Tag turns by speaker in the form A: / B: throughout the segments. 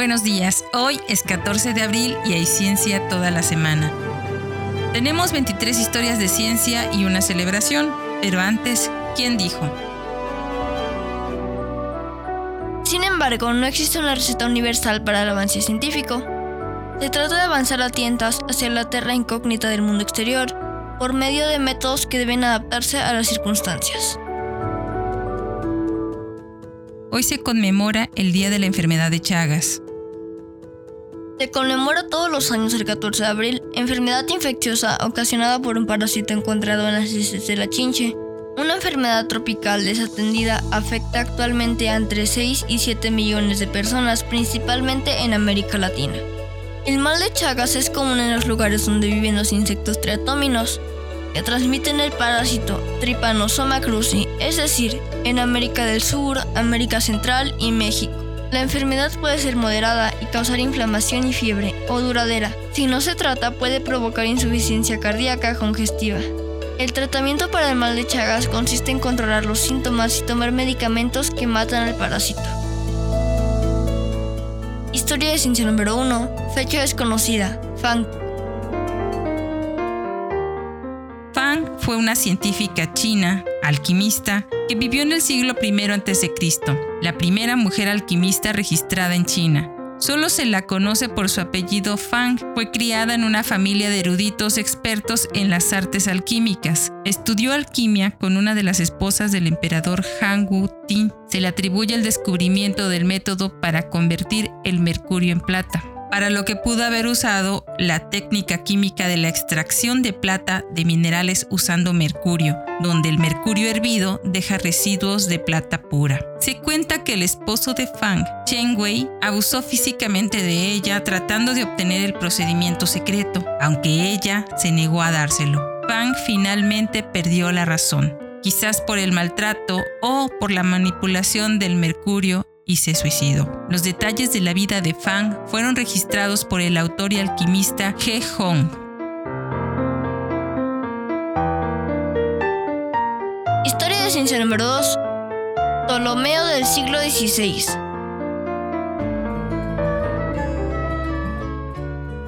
A: Buenos días, hoy es 14 de abril y hay ciencia toda la semana. Tenemos 23 historias de ciencia y una celebración, pero antes, ¿quién dijo?
B: Sin embargo, no existe una receta universal para el avance científico. Se trata de avanzar a tientas hacia la tierra incógnita del mundo exterior por medio de métodos que deben adaptarse a las circunstancias.
A: Hoy se conmemora el Día de la Enfermedad de Chagas.
B: Se conmemora todos los años el 14 de abril, enfermedad infecciosa ocasionada por un parásito encontrado en las heces de la chinche. Una enfermedad tropical desatendida afecta actualmente a entre 6 y 7 millones de personas, principalmente en América Latina. El mal de Chagas es común en los lugares donde viven los insectos triatóminos, que transmiten el parásito Trypanosoma cruzi, es decir, en América del Sur, América Central y México. La enfermedad puede ser moderada y causar inflamación y fiebre, o duradera. Si no se trata, puede provocar insuficiencia cardíaca congestiva. El tratamiento para el mal de Chagas consiste en controlar los síntomas y tomar medicamentos que matan al parásito. Historia de ciencia número 1. Fecha desconocida. Fang
A: fue una científica china, alquimista, que vivió en el siglo I a.C., la primera mujer alquimista registrada en China. Solo se la conoce por su apellido Fang. Fue criada en una familia de eruditos expertos en las artes alquímicas. Estudió alquimia con una de las esposas del emperador Han Wu Ti. Se le atribuye el descubrimiento del método para convertir el mercurio en plata para lo que pudo haber usado la técnica química de la extracción de plata de minerales usando mercurio, donde el mercurio hervido deja residuos de plata pura. Se cuenta que el esposo de Fang, Chen Wei, abusó físicamente de ella tratando de obtener el procedimiento secreto, aunque ella se negó a dárselo. Fang finalmente perdió la razón quizás por el maltrato o por la manipulación del mercurio y se suicidó. Los detalles de la vida de Fang fueron registrados por el autor y alquimista He Hong.
B: Historia de ciencia número 2. Ptolomeo del siglo XVI.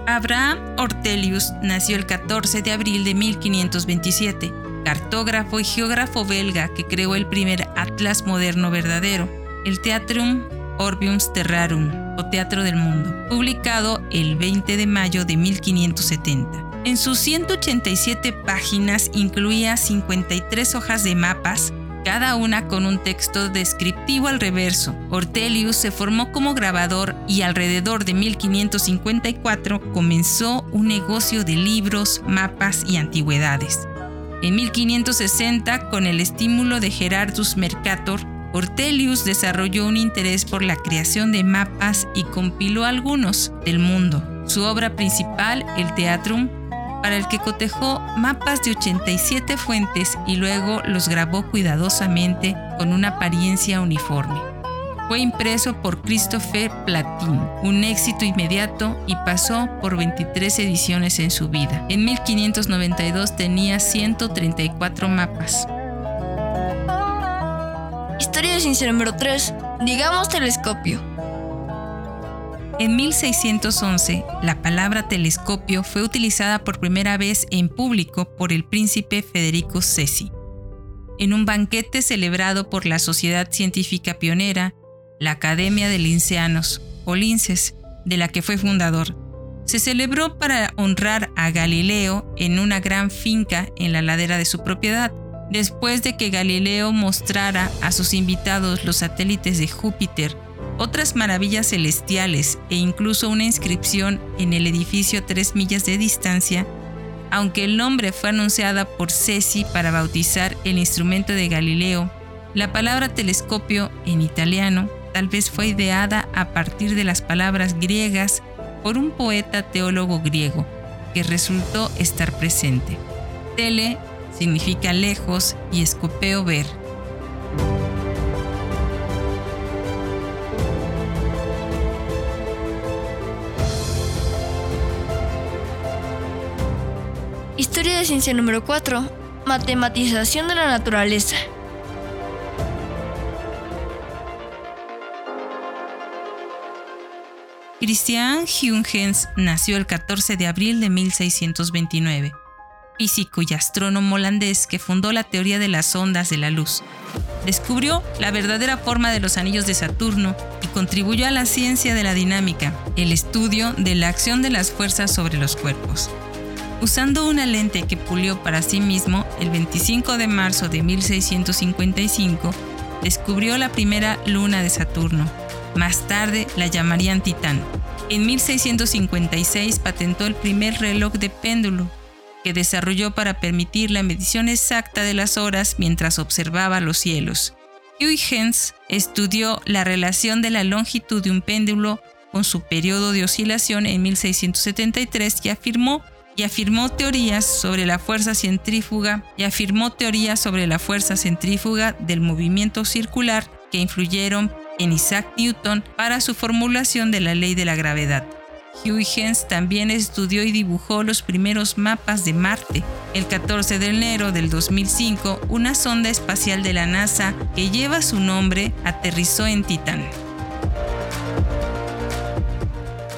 A: Abraham Ortelius nació el 14 de abril de 1527, cartógrafo y geógrafo belga que creó el primer atlas moderno verdadero el Theatrum Orbium Terrarum o Teatro del Mundo, publicado el 20 de mayo de 1570. En sus 187 páginas incluía 53 hojas de mapas, cada una con un texto descriptivo al reverso. Ortelius se formó como grabador y alrededor de 1554 comenzó un negocio de libros, mapas y antigüedades. En 1560, con el estímulo de Gerardus Mercator, Ortelius desarrolló un interés por la creación de mapas y compiló algunos del mundo. Su obra principal, el Teatrum, para el que cotejó mapas de 87 fuentes y luego los grabó cuidadosamente con una apariencia uniforme. Fue impreso por Christopher Platin, un éxito inmediato y pasó por 23 ediciones en su vida. En 1592 tenía 134 mapas.
B: Número 3. Digamos telescopio.
A: En 1611, la palabra telescopio fue utilizada por primera vez en público por el príncipe Federico Cesi. En un banquete celebrado por la Sociedad Científica Pionera, la Academia de Linceanos, o Linces, de la que fue fundador, se celebró para honrar a Galileo en una gran finca en la ladera de su propiedad. Después de que Galileo mostrara a sus invitados los satélites de Júpiter, otras maravillas celestiales e incluso una inscripción en el edificio a tres millas de distancia, aunque el nombre fue anunciada por Cesi para bautizar el instrumento de Galileo, la palabra telescopio en italiano tal vez fue ideada a partir de las palabras griegas por un poeta teólogo griego que resultó estar presente. Tele significa lejos y escopeo ver.
B: Historia de ciencia número 4. Matematización de la naturaleza.
A: Christian Huygens nació el 14 de abril de 1629, físico y astrónomo holandés que fundó la teoría de las ondas de la luz. Descubrió la verdadera forma de los anillos de Saturno y contribuyó a la ciencia de la dinámica, el estudio de la acción de las fuerzas sobre los cuerpos. Usando una lente que pulió para sí mismo, el 25 de marzo de 1655, descubrió la primera luna de Saturno. Más tarde la llamarían Titán. En 1656 patentó el primer reloj de péndulo, que desarrolló para permitir la medición exacta de las horas mientras observaba los cielos. Huygens estudió la relación de la longitud de un péndulo con su periodo de oscilación en 1673 y afirmó y afirmó teorías sobre la fuerza centrífuga y afirmó teorías sobre la fuerza centrífuga del movimiento circular que influyeron en Isaac Newton para su formulación de la ley de la gravedad. Huygens también estudió y dibujó los primeros mapas de Marte. El 14 de enero del 2005, una sonda espacial de la NASA que lleva su nombre aterrizó en Titán.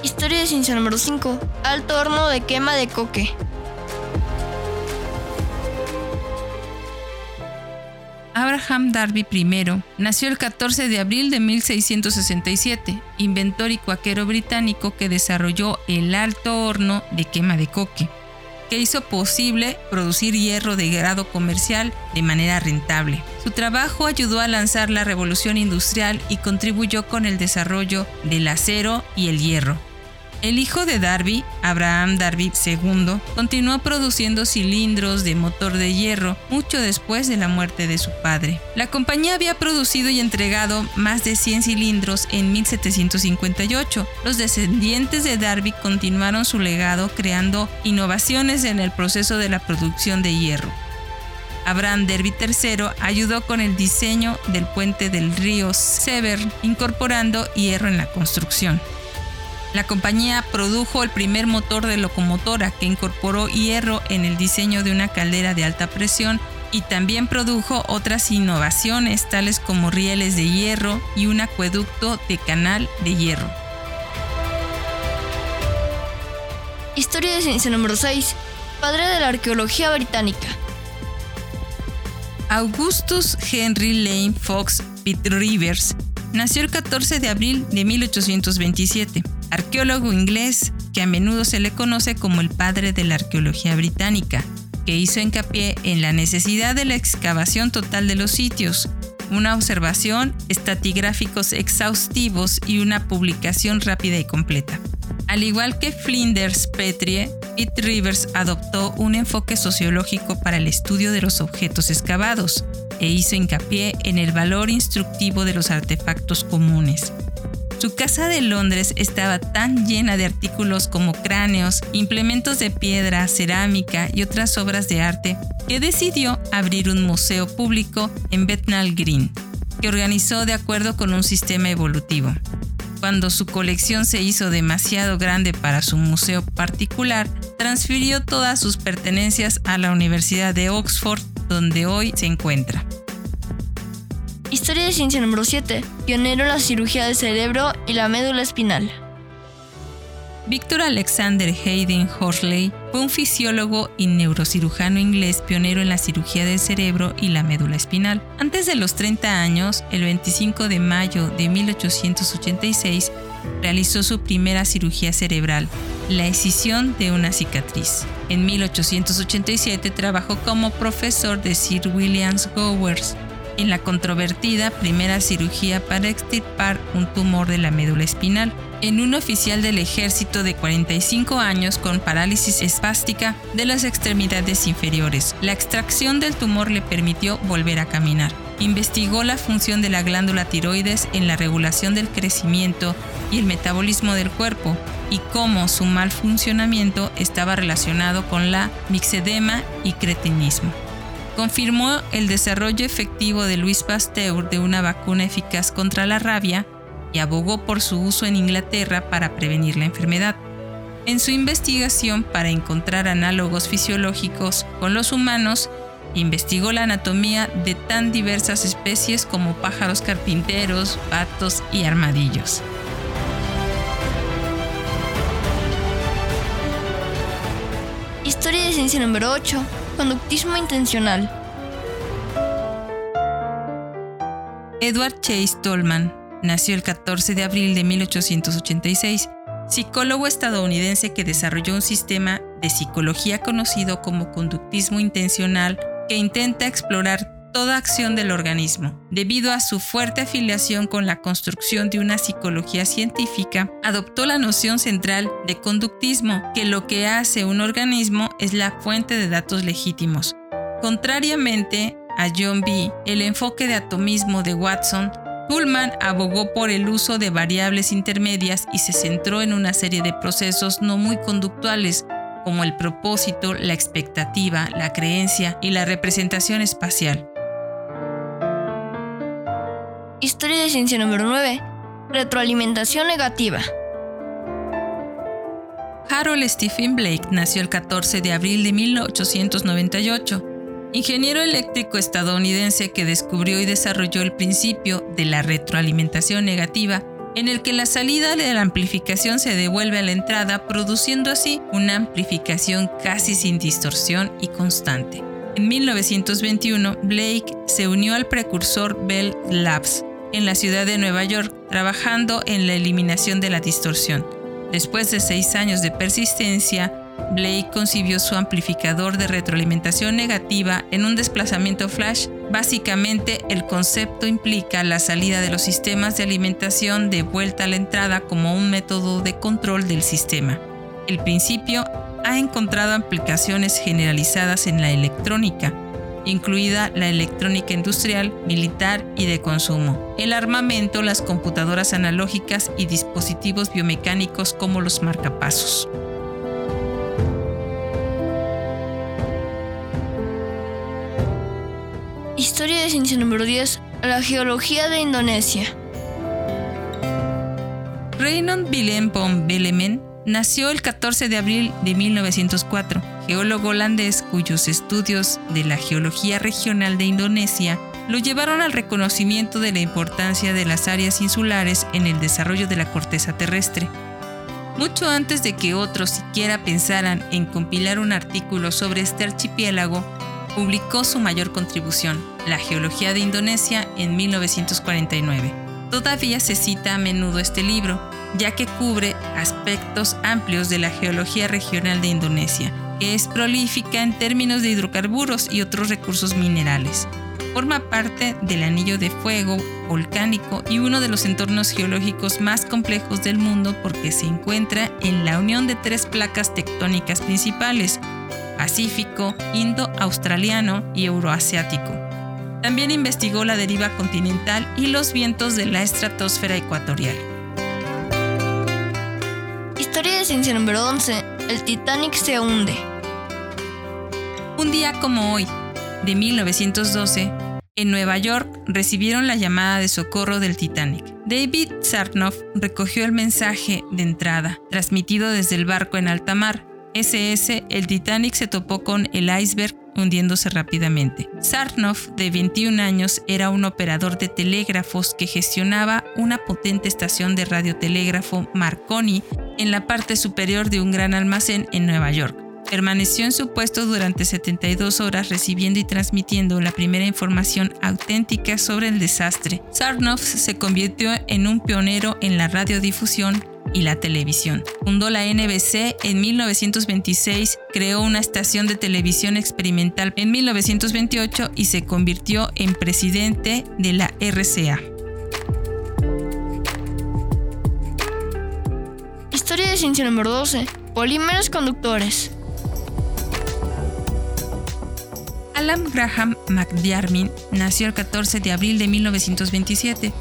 B: Historia de ciencia número 5. Alto horno de quema de coque.
A: Abraham Darby I nació el 14 de abril de 1667, inventor y cuaquero británico que desarrolló el alto horno de quema de coque, que hizo posible producir hierro de grado comercial de manera rentable. Su trabajo ayudó a lanzar la revolución industrial y contribuyó con el desarrollo del acero y el hierro. El hijo de Darby, Abraham Darby II, continuó produciendo cilindros de motor de hierro mucho después de la muerte de su padre. La compañía había producido y entregado más de 100 cilindros en 1758. Los descendientes de Darby continuaron su legado creando innovaciones en el proceso de la producción de hierro. Abraham Derby III ayudó con el diseño del puente del río Severn, incorporando hierro en la construcción. La compañía produjo el primer motor de locomotora que incorporó hierro en el diseño de una caldera de alta presión y también produjo otras innovaciones tales como rieles de hierro y un acueducto de canal de hierro.
B: Historia de ciencia número 6. Padre de la arqueología británica.
A: Augustus Henry Lane Fox Pitt Rivers nació el 14 de abril de 1827 arqueólogo inglés que a menudo se le conoce como el padre de la arqueología británica, que hizo hincapié en la necesidad de la excavación total de los sitios, una observación, estatigráficos exhaustivos y una publicación rápida y completa. Al igual que Flinders Petrie, Pitt Rivers adoptó un enfoque sociológico para el estudio de los objetos excavados e hizo hincapié en el valor instructivo de los artefactos comunes, su casa de Londres estaba tan llena de artículos como cráneos, implementos de piedra, cerámica y otras obras de arte que decidió abrir un museo público en Bethnal Green, que organizó de acuerdo con un sistema evolutivo. Cuando su colección se hizo demasiado grande para su museo particular, transfirió todas sus pertenencias a la Universidad de Oxford, donde hoy se encuentra.
B: Historia de ciencia número 7. Pionero en la cirugía del cerebro y la médula espinal.
A: Victor Alexander Hayden Horsley fue un fisiólogo y neurocirujano inglés pionero en la cirugía del cerebro y la médula espinal. Antes de los 30 años, el 25 de mayo de 1886, realizó su primera cirugía cerebral, la escisión de una cicatriz. En 1887 trabajó como profesor de Sir William Gowers en la controvertida primera cirugía para extirpar un tumor de la médula espinal en un oficial del ejército de 45 años con parálisis espástica de las extremidades inferiores. La extracción del tumor le permitió volver a caminar. Investigó la función de la glándula tiroides en la regulación del crecimiento y el metabolismo del cuerpo y cómo su mal funcionamiento estaba relacionado con la mixedema y cretinismo confirmó el desarrollo efectivo de Luis Pasteur de una vacuna eficaz contra la rabia y abogó por su uso en Inglaterra para prevenir la enfermedad. En su investigación para encontrar análogos fisiológicos con los humanos, investigó la anatomía de tan diversas especies como pájaros carpinteros, patos y armadillos.
B: Historia de ciencia número 8. Conductismo intencional.
A: Edward Chase Tolman nació el 14 de abril de 1886, psicólogo estadounidense que desarrolló un sistema de psicología conocido como conductismo intencional que intenta explorar toda acción del organismo. Debido a su fuerte afiliación con la construcción de una psicología científica, adoptó la noción central de conductismo, que lo que hace un organismo es la fuente de datos legítimos. Contrariamente a John B., el enfoque de atomismo de Watson, Pullman abogó por el uso de variables intermedias y se centró en una serie de procesos no muy conductuales, como el propósito, la expectativa, la creencia y la representación espacial.
B: Historia de ciencia número 9. Retroalimentación negativa.
A: Harold Stephen Blake nació el 14 de abril de 1898, ingeniero eléctrico estadounidense que descubrió y desarrolló el principio de la retroalimentación negativa, en el que la salida de la amplificación se devuelve a la entrada, produciendo así una amplificación casi sin distorsión y constante. En 1921, Blake se unió al precursor Bell Labs, en la ciudad de Nueva York trabajando en la eliminación de la distorsión. Después de seis años de persistencia, Blake concibió su amplificador de retroalimentación negativa en un desplazamiento flash. Básicamente, el concepto implica la salida de los sistemas de alimentación de vuelta a la entrada como un método de control del sistema. El principio ha encontrado aplicaciones generalizadas en la electrónica, incluida la electrónica industrial, militar y de consumo, el armamento, las computadoras analógicas y dispositivos biomecánicos como los marcapasos.
B: Historia de ciencia número 10. La geología de Indonesia.
A: Reynold Willem von Belemen nació el 14 de abril de 1904 geólogo holandés cuyos estudios de la geología regional de Indonesia lo llevaron al reconocimiento de la importancia de las áreas insulares en el desarrollo de la corteza terrestre. Mucho antes de que otros siquiera pensaran en compilar un artículo sobre este archipiélago, publicó su mayor contribución, La Geología de Indonesia, en 1949. Todavía se cita a menudo este libro, ya que cubre aspectos amplios de la geología regional de Indonesia, es prolífica en términos de hidrocarburos y otros recursos minerales. Forma parte del anillo de fuego volcánico y uno de los entornos geológicos más complejos del mundo porque se encuentra en la unión de tres placas tectónicas principales, Pacífico, Indo-Australiano y Euroasiático. También investigó la deriva continental y los vientos de la estratosfera ecuatorial.
B: Historia de ciencia número 11 el Titanic se hunde.
A: Un día como hoy, de 1912, en Nueva York recibieron la llamada de socorro del Titanic. David Sarnoff recogió el mensaje de entrada, transmitido desde el barco en alta mar. SS, el Titanic se topó con el iceberg hundiéndose rápidamente. Sarnoff, de 21 años, era un operador de telégrafos que gestionaba una potente estación de radiotelégrafo Marconi en la parte superior de un gran almacén en Nueva York. Permaneció en su puesto durante 72 horas recibiendo y transmitiendo la primera información auténtica sobre el desastre. Sarnoff se convirtió en un pionero en la radiodifusión y la televisión. Fundó la NBC en 1926, creó una estación de televisión experimental en 1928 y se convirtió en presidente de la RCA.
B: Historia de ciencia número 12. Polímeros conductores.
A: Alan Graham McDiarmid nació el 14 de abril de 1927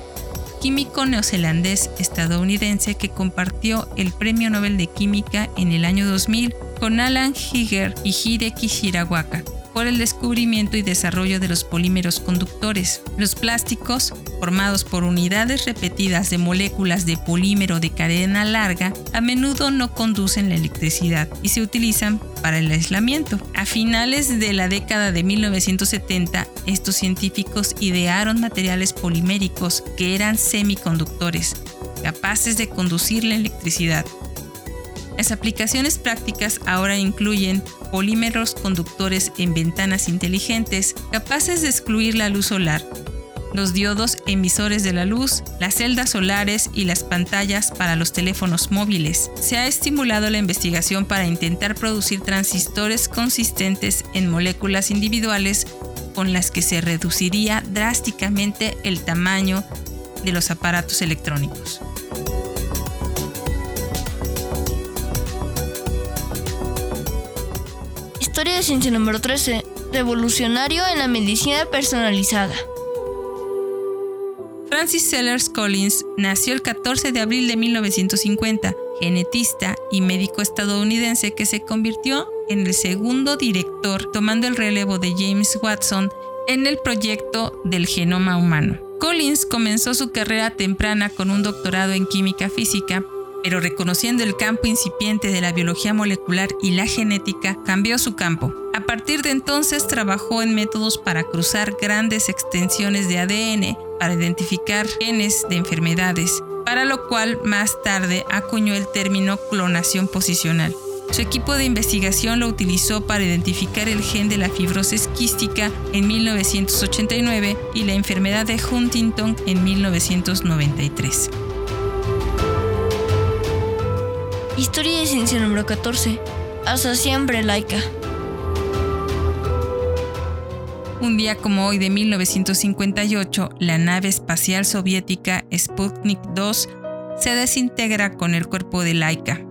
A: químico neozelandés estadounidense que compartió el Premio Nobel de Química en el año 2000 con Alan Higer y Hideki Shirawaka por el descubrimiento y desarrollo de los polímeros conductores. Los plásticos, formados por unidades repetidas de moléculas de polímero de cadena larga, a menudo no conducen la electricidad y se utilizan para el aislamiento. A finales de la década de 1970, estos científicos idearon materiales poliméricos que eran semiconductores, capaces de conducir la electricidad. Las aplicaciones prácticas ahora incluyen polímeros conductores en ventanas inteligentes capaces de excluir la luz solar, los diodos emisores de la luz, las celdas solares y las pantallas para los teléfonos móviles. Se ha estimulado la investigación para intentar producir transistores consistentes en moléculas individuales con las que se reduciría drásticamente el tamaño de los aparatos electrónicos.
B: Historia de ciencia número 13. Revolucionario en la medicina personalizada.
A: Francis Sellers Collins nació el 14 de abril de 1950, genetista y médico estadounidense que se convirtió en el segundo director tomando el relevo de James Watson en el proyecto del genoma humano. Collins comenzó su carrera temprana con un doctorado en química física, pero reconociendo el campo incipiente de la biología molecular y la genética, cambió su campo. A partir de entonces trabajó en métodos para cruzar grandes extensiones de ADN para identificar genes de enfermedades, para lo cual más tarde acuñó el término clonación posicional. Su equipo de investigación lo utilizó para identificar el gen de la fibrosis quística en 1989 y la enfermedad de Huntington en 1993.
B: Historia de ciencia número 14. Hasta siempre laica.
A: Un día como hoy de 1958, la nave espacial soviética Sputnik 2 se desintegra con el cuerpo de Laika,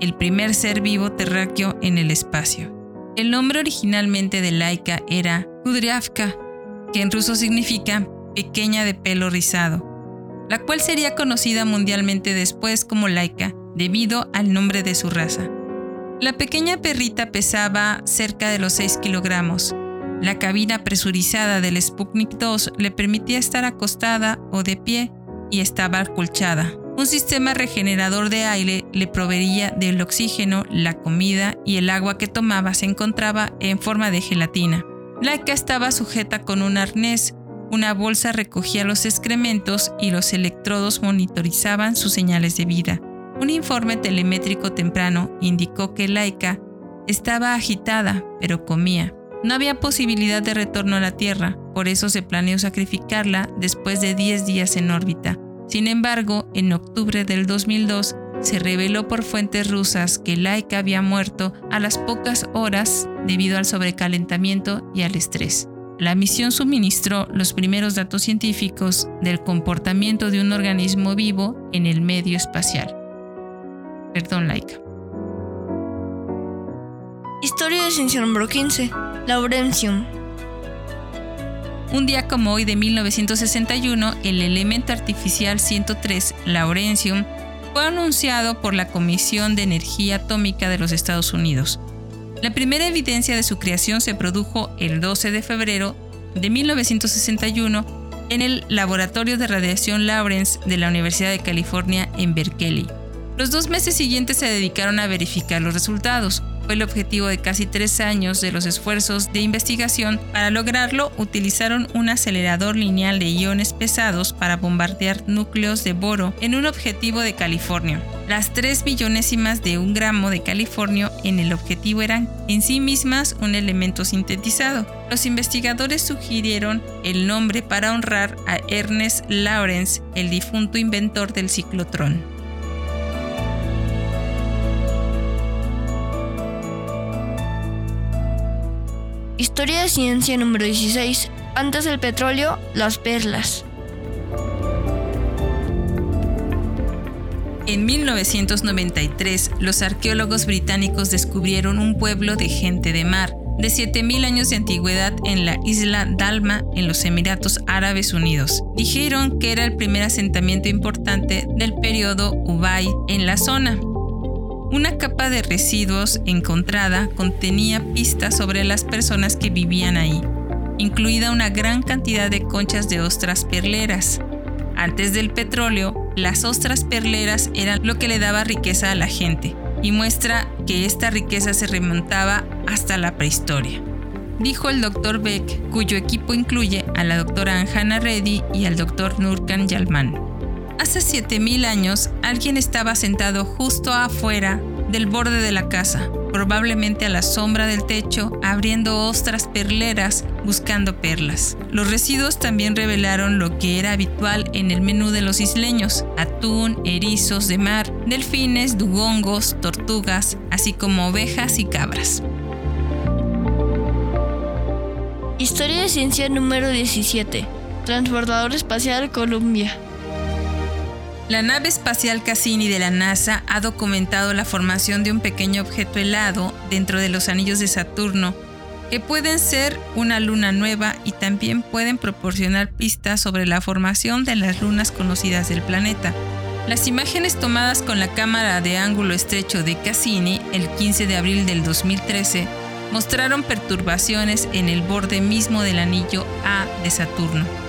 A: el primer ser vivo terráqueo en el espacio. El nombre originalmente de Laika era Kudryavka, que en ruso significa pequeña de pelo rizado, la cual sería conocida mundialmente después como Laika debido al nombre de su raza. La pequeña perrita pesaba cerca de los 6 kilogramos. La cabina presurizada del Sputnik 2 le permitía estar acostada o de pie y estaba acolchada. Un sistema regenerador de aire le proveía del oxígeno, la comida y el agua que tomaba se encontraba en forma de gelatina. Laika estaba sujeta con un arnés, una bolsa recogía los excrementos y los electrodos monitorizaban sus señales de vida. Un informe telemétrico temprano indicó que Laika estaba agitada, pero comía. No había posibilidad de retorno a la Tierra, por eso se planeó sacrificarla después de 10 días en órbita. Sin embargo, en octubre del 2002 se reveló por fuentes rusas que Laika había muerto a las pocas horas debido al sobrecalentamiento y al estrés. La misión suministró los primeros datos científicos del comportamiento de un organismo vivo en el medio espacial. Perdón, Laika.
B: Historia de ciencia número 15. Laurentium.
A: Un día como hoy de 1961, el elemento artificial 103, Laurentium, fue anunciado por la Comisión de Energía Atómica de los Estados Unidos. La primera evidencia de su creación se produjo el 12 de febrero de 1961 en el Laboratorio de Radiación Lawrence de la Universidad de California en Berkeley. Los dos meses siguientes se dedicaron a verificar los resultados. Fue el objetivo de casi tres años de los esfuerzos de investigación. Para lograrlo, utilizaron un acelerador lineal de iones pesados para bombardear núcleos de boro en un objetivo de California. Las tres billonésimas de un gramo de Californio en el objetivo eran en sí mismas un elemento sintetizado. Los investigadores sugirieron el nombre para honrar a Ernest Lawrence, el difunto inventor del ciclotrón.
B: Historia de ciencia número 16. Antes del petróleo, las perlas.
A: En 1993, los arqueólogos británicos descubrieron un pueblo de gente de mar de 7.000 años de antigüedad en la isla Dalma, en los Emiratos Árabes Unidos. Dijeron que era el primer asentamiento importante del periodo Ubay en la zona. Una capa de residuos encontrada contenía pistas sobre las personas que vivían ahí, incluida una gran cantidad de conchas de ostras perleras. Antes del petróleo, las ostras perleras eran lo que le daba riqueza a la gente y muestra que esta riqueza se remontaba hasta la prehistoria. Dijo el Dr. Beck, cuyo equipo incluye a la doctora Anjana Reddy y al Dr. Nurkan Yalman. Hace 7000 años, alguien estaba sentado justo afuera del borde de la casa, probablemente a la sombra del techo, abriendo ostras perleras buscando perlas. Los residuos también revelaron lo que era habitual en el menú de los isleños, atún, erizos de mar, delfines, dugongos, tortugas, así como ovejas y cabras.
B: Historia de ciencia número 17. Transbordador espacial Columbia.
A: La nave espacial Cassini de la NASA ha documentado la formación de un pequeño objeto helado dentro de los anillos de Saturno, que pueden ser una luna nueva y también pueden proporcionar pistas sobre la formación de las lunas conocidas del planeta. Las imágenes tomadas con la cámara de ángulo estrecho de Cassini el 15 de abril del 2013 mostraron perturbaciones en el borde mismo del anillo A de Saturno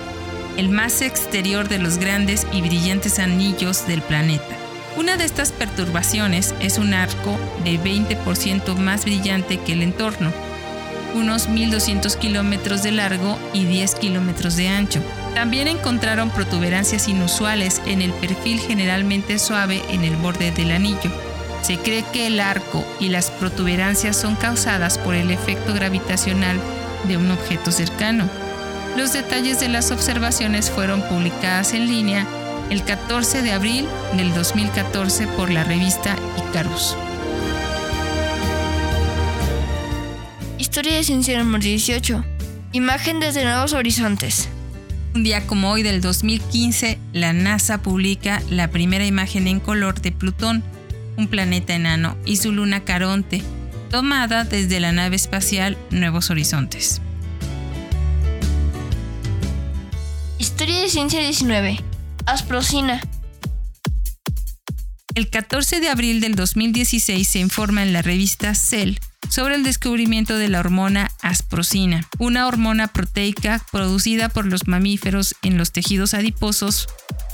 A: el más exterior de los grandes y brillantes anillos del planeta. Una de estas perturbaciones es un arco de 20% más brillante que el entorno, unos 1.200 kilómetros de largo y 10 kilómetros de ancho. También encontraron protuberancias inusuales en el perfil generalmente suave en el borde del anillo. Se cree que el arco y las protuberancias son causadas por el efecto gravitacional de un objeto cercano. Los detalles de las observaciones fueron publicadas en línea el 14 de abril del 2014 por la revista Icarus.
B: Historia de ciencia número 18. Imagen desde Nuevos Horizontes.
A: Un día como hoy del 2015, la NASA publica la primera imagen en color de Plutón, un planeta enano, y su luna Caronte, tomada desde la nave espacial Nuevos Horizontes.
B: Historia de ciencia 19. Asprocina.
A: El 14 de abril del 2016 se informa en la revista Cell sobre el descubrimiento de la hormona asprocina, una hormona proteica producida por los mamíferos en los tejidos adiposos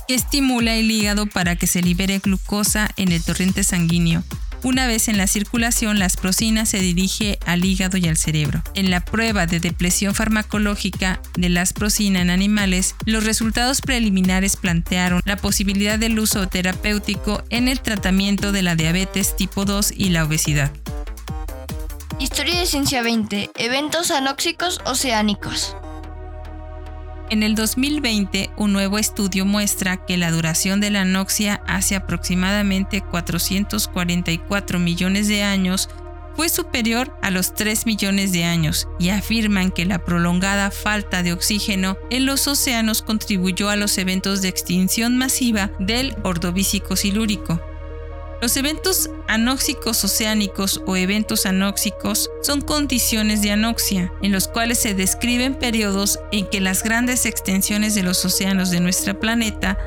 A: que estimula el hígado para que se libere glucosa en el torrente sanguíneo, una vez en la circulación, la asprocina se dirige al hígado y al cerebro. En la prueba de depresión farmacológica de la asprocina en animales, los resultados preliminares plantearon la posibilidad del uso terapéutico en el tratamiento de la diabetes tipo 2 y la obesidad.
B: Historia de Ciencia 20. Eventos anóxicos oceánicos.
A: En el 2020, un nuevo estudio muestra que la duración de la anoxia hace aproximadamente 444 millones de años fue superior a los 3 millones de años y afirman que la prolongada falta de oxígeno en los océanos contribuyó a los eventos de extinción masiva del ordovícico silúrico. Los eventos anóxicos oceánicos o eventos anóxicos son condiciones de anoxia, en los cuales se describen periodos en que las grandes extensiones de los océanos de nuestro planeta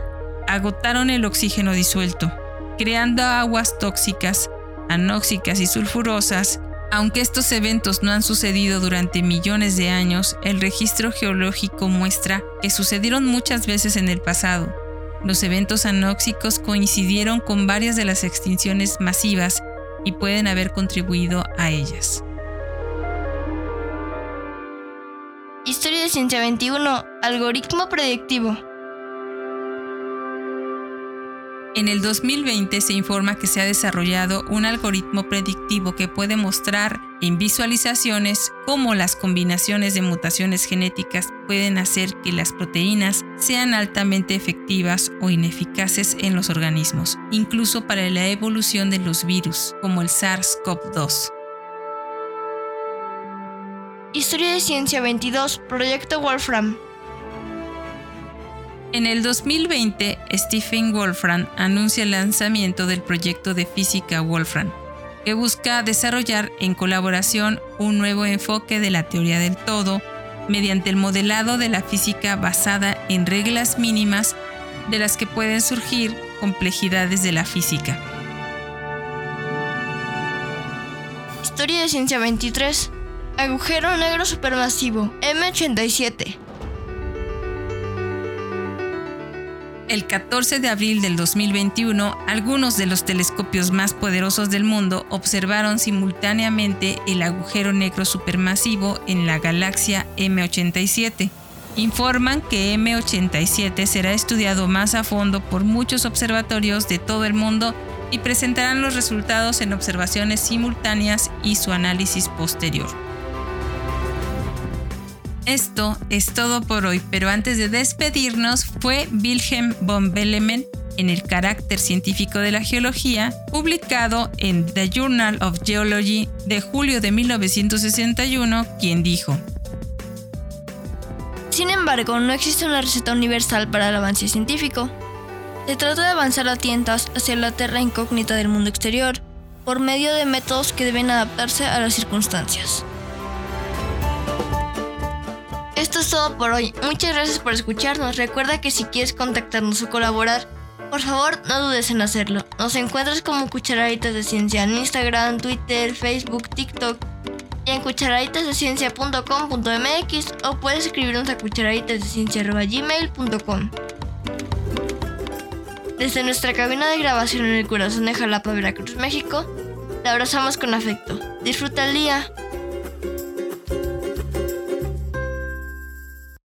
A: agotaron el oxígeno disuelto, creando aguas tóxicas, anóxicas y sulfurosas. Aunque estos eventos no han sucedido durante millones de años, el registro geológico muestra que sucedieron muchas veces en el pasado los eventos anóxicos coincidieron con varias de las extinciones masivas y pueden haber contribuido a ellas.
B: Historia de Ciencia 21. Algoritmo predictivo.
A: En el 2020 se informa que se ha desarrollado un algoritmo predictivo que puede mostrar en visualizaciones cómo las combinaciones de mutaciones genéticas pueden hacer que las proteínas sean altamente efectivas o ineficaces en los organismos, incluso para la evolución de los virus, como el SARS-CoV-2.
B: Historia de Ciencia 22, Proyecto Wolfram.
A: En el 2020, Stephen Wolfram anuncia el lanzamiento del proyecto de física Wolfram, que busca desarrollar en colaboración un nuevo enfoque de la teoría del todo mediante el modelado de la física basada en reglas mínimas de las que pueden surgir complejidades de la física.
B: Historia de Ciencia 23. Agujero negro supermasivo M87.
A: El 14 de abril del 2021, algunos de los telescopios más poderosos del mundo observaron simultáneamente el agujero negro supermasivo en la galaxia M87. Informan que M87 será estudiado más a fondo por muchos observatorios de todo el mundo y presentarán los resultados en observaciones simultáneas y su análisis posterior. Esto es todo por hoy, pero antes de despedirnos fue Wilhelm von Bellmen en el carácter científico de la geología, publicado en The Journal of Geology de julio de 1961, quien dijo,
B: Sin embargo, no existe una receta universal para el avance científico. Se trata de avanzar a tientas hacia la tierra incógnita del mundo exterior, por medio de métodos que deben adaptarse a las circunstancias. Todo por hoy. Muchas gracias por escucharnos. Recuerda que si quieres contactarnos o colaborar, por favor no dudes en hacerlo. Nos encuentras como Cucharaditas de Ciencia en Instagram, Twitter, Facebook, TikTok y en cucharaditasdeciencia.com.mx o puedes escribirnos a cucharaditasdeciencia.gmail.com Desde nuestra cabina de grabación en el corazón de Jalapa, Veracruz, México, te abrazamos con afecto. Disfruta el día.